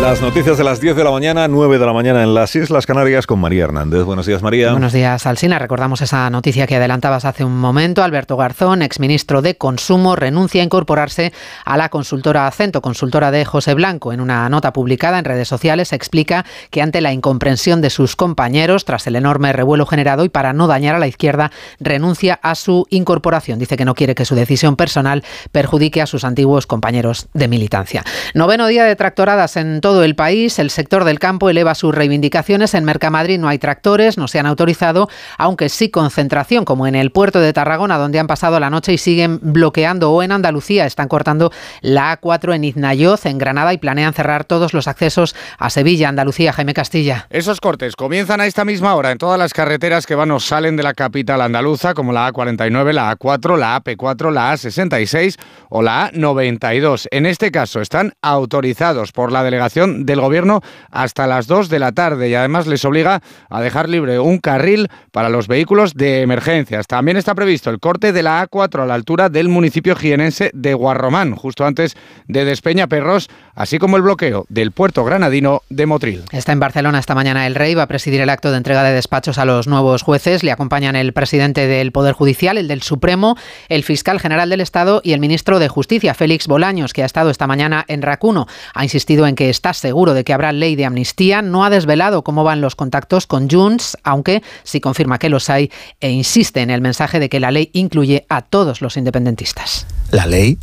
Las noticias de las 10 de la mañana, 9 de la mañana en las Islas Canarias con María Hernández. Buenos días, María. Buenos días, Alsina. Recordamos esa noticia que adelantabas hace un momento. Alberto Garzón, exministro de Consumo, renuncia a incorporarse a la consultora Acento, consultora de José Blanco. En una nota publicada en redes sociales explica que ante la incomprensión de sus compañeros, tras el enorme revuelo generado y para no dañar a la izquierda, renuncia a su incorporación. Dice que no quiere que su decisión personal perjudique a sus antiguos compañeros de militancia. Noveno día de tractoradas en todo el país, el sector del campo eleva sus reivindicaciones. En Mercamadrid no hay tractores, no se han autorizado, aunque sí concentración, como en el puerto de Tarragona, donde han pasado la noche y siguen bloqueando, o en Andalucía, están cortando la A4 en Iznayoz, en Granada, y planean cerrar todos los accesos a Sevilla, Andalucía, Jaime Castilla. Esos cortes comienzan a esta misma hora en todas las carreteras que van o salen de la capital andaluza, como la A49, la A4, la AP4, la A66 o la A92. En este caso están autorizados por la delegación del gobierno hasta las 2 de la tarde y además les obliga a dejar libre un carril para los vehículos de emergencias. También está previsto el corte de la A4 a la altura del municipio jienense de Guarromán, justo antes de Despeña Perros, así como el bloqueo del puerto granadino de Motril. Está en Barcelona esta mañana el rey, va a presidir el acto de entrega de despachos a los nuevos jueces. Le acompañan el presidente del Poder Judicial, el del Supremo, el fiscal general del Estado y el ministro de Justicia, Félix Bolaños, que ha estado esta mañana en Racuno. Ha insistido en que está seguro de que habrá ley de amnistía. No ha desvelado cómo van los contactos con Junts, aunque sí confirma que los hay e insiste en el mensaje de que la ley incluye a todos los independentistas. La ley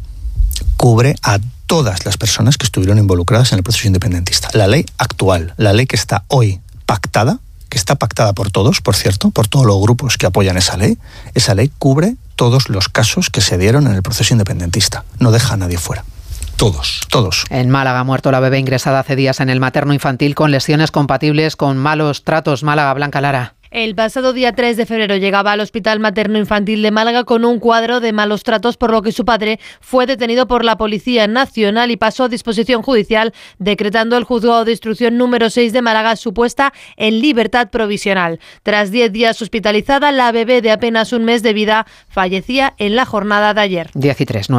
cubre a todas las personas que estuvieron involucradas en el proceso independentista. La ley actual, la ley que está hoy pactada, que está pactada por todos, por cierto, por todos los grupos que apoyan esa ley, esa ley cubre todos los casos que se dieron en el proceso independentista. No deja a nadie fuera. Todos, todos. En Málaga ha muerto la bebé ingresada hace días en el materno infantil con lesiones compatibles con malos tratos. Málaga, Blanca Lara. El pasado día 3 de febrero llegaba al Hospital Materno Infantil de Málaga con un cuadro de malos tratos, por lo que su padre fue detenido por la Policía Nacional y pasó a disposición judicial, decretando el juzgado de instrucción número 6 de Málaga supuesta en libertad provisional. Tras 10 días hospitalizada, la bebé de apenas un mes de vida fallecía en la jornada de ayer. 13,